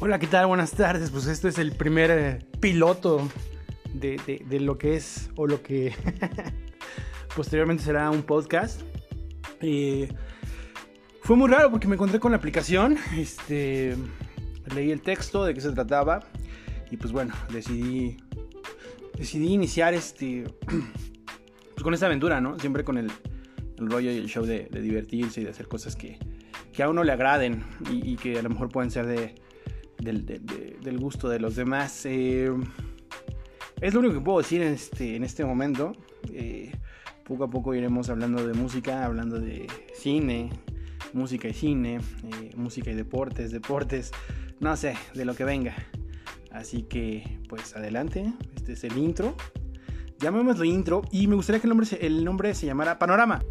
Hola, ¿qué tal? Buenas tardes. Pues este es el primer eh, piloto de, lo que es o lo que posteriormente será un podcast. fue muy raro porque me encontré con la aplicación, este, leí el texto de qué se trataba y pues bueno, decidí, decidí iniciar este, pues con esta aventura, ¿no? Siempre con el, rollo y el show de, divertirse y de hacer cosas que, a uno le agraden y que a lo mejor pueden ser de del, gusto de los demás. Eh, es lo único que puedo decir en este, en este momento. Eh, poco a poco iremos hablando de música, hablando de cine, música y cine, eh, música y deportes, deportes, no sé, de lo que venga. Así que, pues adelante, este es el intro. Llamémoslo intro y me gustaría que el nombre, el nombre se llamara Panorama.